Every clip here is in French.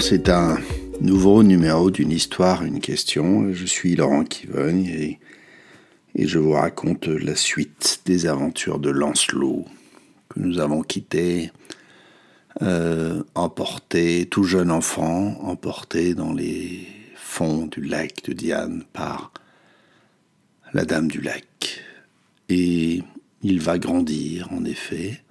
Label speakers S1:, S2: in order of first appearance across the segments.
S1: C'est un nouveau numéro d'une histoire, une question. Je suis Laurent Kivogne et, et je vous raconte la suite des aventures de Lancelot que nous avons quitté, euh, emporté, tout jeune enfant, emporté dans les fonds du lac de Diane par la Dame du lac. Et il va grandir, en effet,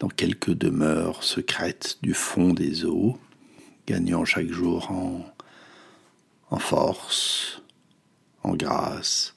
S1: dans quelques demeures secrètes du fond des eaux, gagnant chaque jour en, force, en grâce,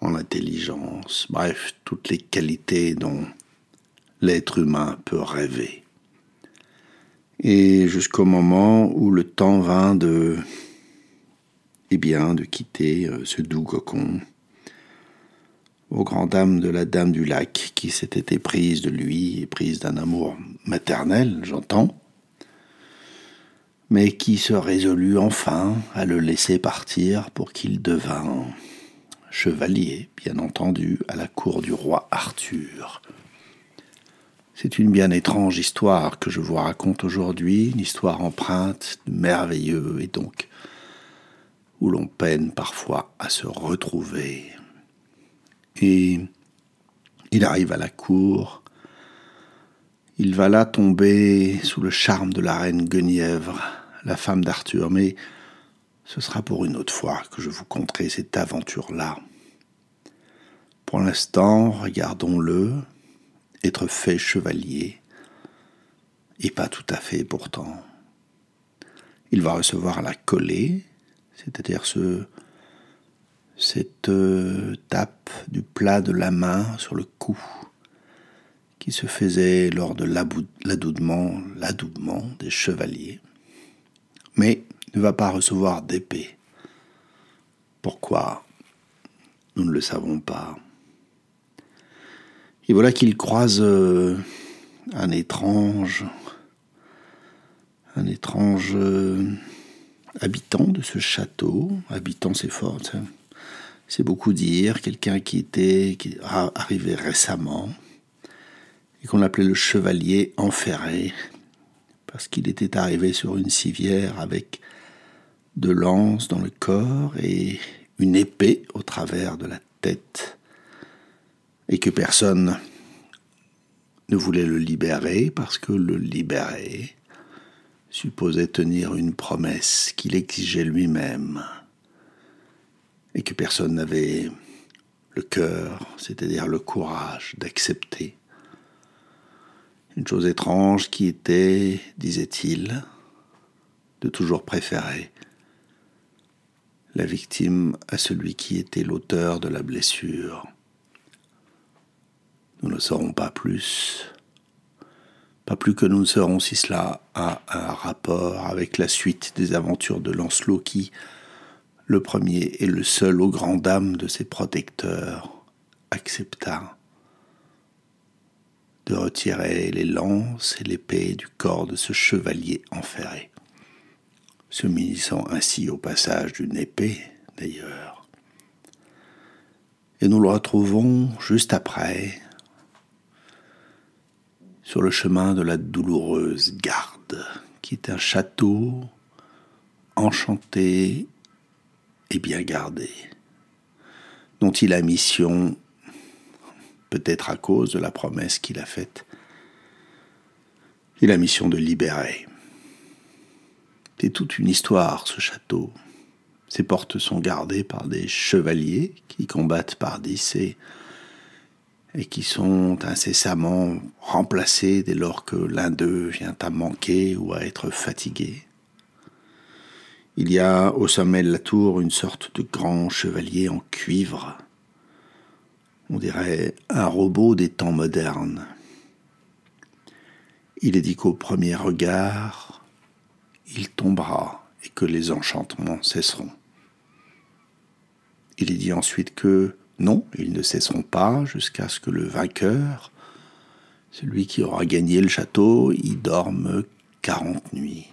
S1: en intelligence, bref, toutes les qualités dont l'être humain peut rêver. Et jusqu'au moment où le temps vint de, eh bien, de quitter euh, ce doux cocon, aux grandes dames de la dame du lac qui s'était éprise de lui et prise d'un amour maternel, j'entends, mais qui se résolut enfin à le laisser partir pour qu'il devint chevalier, bien entendu, à la cour du roi Arthur. C'est une bien étrange histoire que je vous raconte aujourd'hui, une histoire empreinte de merveilleux et donc où l'on peine parfois à se retrouver. Et il arrive à la cour, il va là tomber sous le charme de la reine Guenièvre, la femme d'Arthur, mais ce sera pour une autre fois que je vous conterai cette aventure-là. Pour l'instant, regardons-le, être fait chevalier, et pas tout à fait pourtant. Il va recevoir la collée, c'est-à-dire ce, cette euh, tape du plat de la main sur le cou qui se faisait lors de l'adoubement, des chevaliers mais ne va pas recevoir d'épée. Pourquoi Nous ne le savons pas? Et voilà qu'il croise euh, un étrange, un étrange euh, habitant de ce château. Habitant, c'est fort, c'est beaucoup dire. Quelqu'un qui était arrivé récemment et qu'on appelait le chevalier enferré parce qu'il était arrivé sur une civière avec de lances dans le corps et une épée au travers de la tête, et que personne ne voulait le libérer parce que le libérer supposait tenir une promesse qu'il exigeait lui-même, et que personne n'avait le cœur, c'est-à-dire le courage d'accepter une chose étrange qui était, disait-il, de toujours préférer la victime à celui qui était l'auteur de la blessure. Nous ne saurons pas plus, pas plus que nous ne saurons si cela a un rapport avec la suite des aventures de Lancelot qui, le premier et le seul aux grandes dames de ses protecteurs, accepta de retirer les lances et l'épée du corps de ce chevalier enferré, se munissant ainsi au passage d'une épée d'ailleurs. Et nous le retrouvons juste après, sur le chemin de la douloureuse garde, qui est un château enchanté et bien gardé, dont il a mission peut-être à cause de la promesse qu'il a faite. Il a mission de libérer. C'est toute une histoire, ce château. Ses portes sont gardées par des chevaliers qui combattent par dix et, et qui sont incessamment remplacés dès lors que l'un d'eux vient à manquer ou à être fatigué. Il y a au sommet de la tour une sorte de grand chevalier en cuivre on dirait un robot des temps modernes. Il est dit qu'au premier regard, il tombera et que les enchantements cesseront. Il est dit ensuite que non, ils ne cesseront pas jusqu'à ce que le vainqueur, celui qui aura gagné le château, y dorme quarante nuits.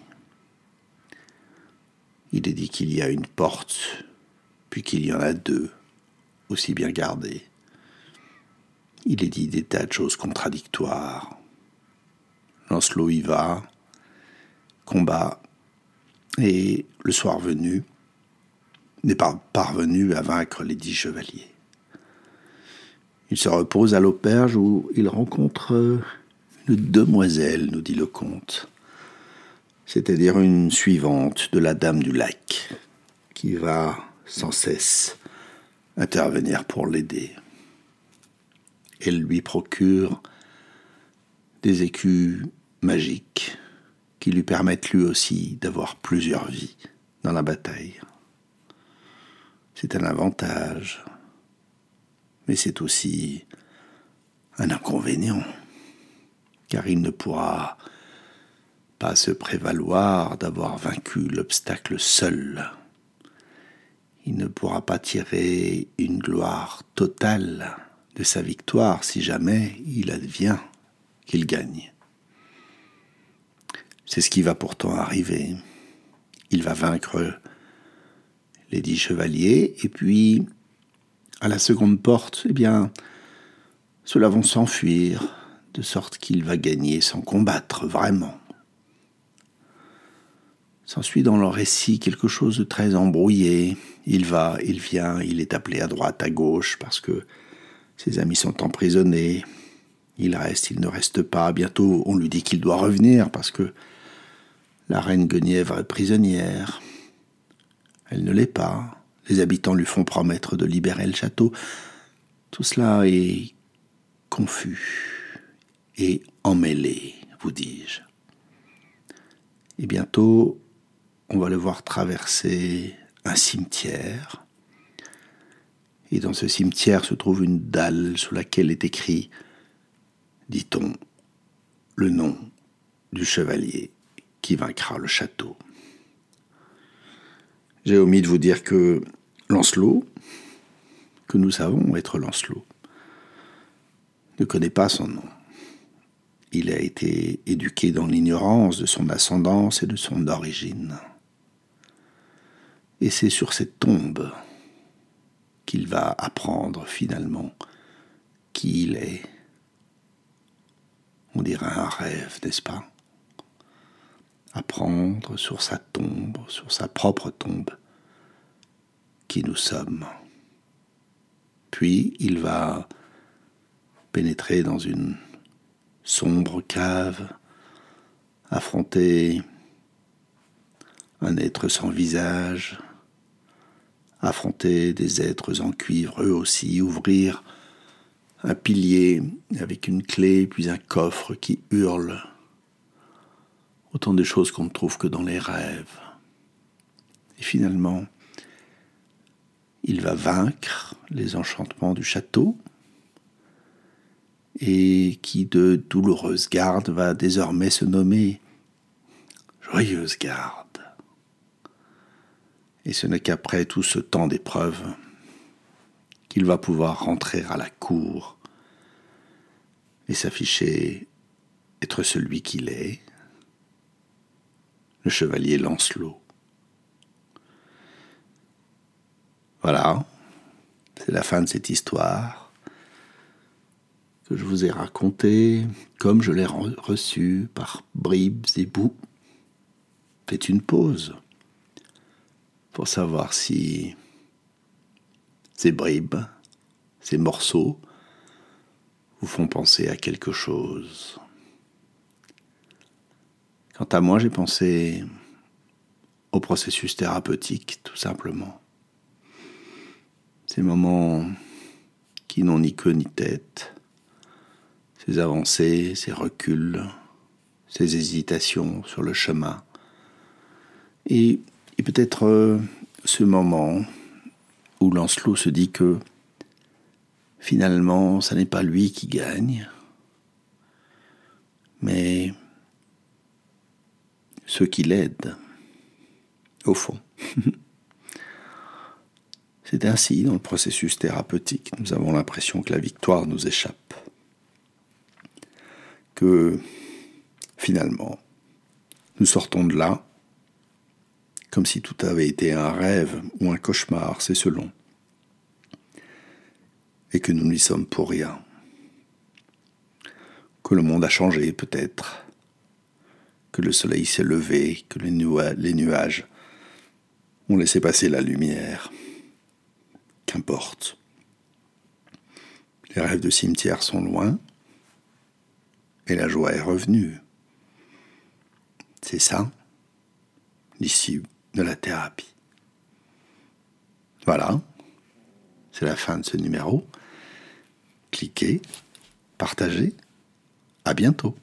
S1: Il est dit qu'il y a une porte, puis qu'il y en a deux, aussi bien gardées. Il est dit des tas de choses contradictoires. Lancelot y va, combat et, le soir venu, n'est pas parvenu à vaincre les dix chevaliers. Il se repose à l'auberge où il rencontre une demoiselle, nous dit le comte, c'est-à-dire une suivante de la Dame du Lac, qui va sans cesse intervenir pour l'aider. Elle lui procure des écus magiques qui lui permettent lui aussi d'avoir plusieurs vies dans la bataille. C'est un avantage, mais c'est aussi un inconvénient, car il ne pourra pas se prévaloir d'avoir vaincu l'obstacle seul. Il ne pourra pas tirer une gloire totale de sa victoire si jamais il advient qu'il gagne. C'est ce qui va pourtant arriver. Il va vaincre les dix chevaliers, et puis, à la seconde porte, eh bien, ceux-là s'enfuir, de sorte qu'il va gagner sans combattre vraiment. S'ensuit dans le récit quelque chose de très embrouillé. Il va, il vient, il est appelé à droite, à gauche, parce que ses amis sont emprisonnés. Il reste, il ne reste pas. Bientôt, on lui dit qu'il doit revenir parce que la reine Guenièvre est prisonnière. Elle ne l'est pas. Les habitants lui font promettre de libérer le château. Tout cela est confus et emmêlé, vous dis-je. Et bientôt, on va le voir traverser un cimetière et dans ce cimetière se trouve une dalle sous laquelle est écrit, dit-on, le nom du chevalier qui vaincra le château. J'ai omis de vous dire que Lancelot, que nous savons être Lancelot, ne connaît pas son nom. Il a été éduqué dans l'ignorance de son ascendance et de son origine. Et c'est sur cette tombe qu'il va apprendre finalement qui il est. On dirait un rêve, n'est-ce pas? Apprendre sur sa tombe, sur sa propre tombe, qui nous sommes. Puis il va pénétrer dans une sombre cave, affronter un être sans visage, affronter des êtres en cuivre eux aussi, ouvrir un pilier avec une clé, puis un coffre qui hurle. Autant de choses qu'on ne trouve que dans les rêves. Et finalement, il va vaincre les enchantements du château, et qui de douloureuse garde va désormais se nommer Joyeuse garde. Et ce n'est qu'après tout ce temps d'épreuve qu'il va pouvoir rentrer à la cour et s'afficher être celui qu'il est, le chevalier Lancelot. Voilà, c'est la fin de cette histoire que je vous ai racontée comme je l'ai reçue par bribes et bouts. Faites une pause pour savoir si ces bribes, ces morceaux, vous font penser à quelque chose. Quant à moi, j'ai pensé au processus thérapeutique, tout simplement. Ces moments qui n'ont ni queue ni tête, ces avancées, ces reculs, ces hésitations sur le chemin. Et peut-être euh, ce moment où Lancelot se dit que finalement, ce n'est pas lui qui gagne, mais ceux qui l'aident, au fond. C'est ainsi, dans le processus thérapeutique, nous avons l'impression que la victoire nous échappe, que finalement, nous sortons de là comme si tout avait été un rêve ou un cauchemar, c'est selon, et que nous n'y sommes pour rien, que le monde a changé peut-être, que le soleil s'est levé, que les, nuages ont laissé passer la lumière. Qu'importe. Les rêves de cimetière sont loin et la joie est revenue. C'est ça, l'issue de la thérapie. Voilà, c'est la fin de ce numéro. Cliquez, partagez, à bientôt.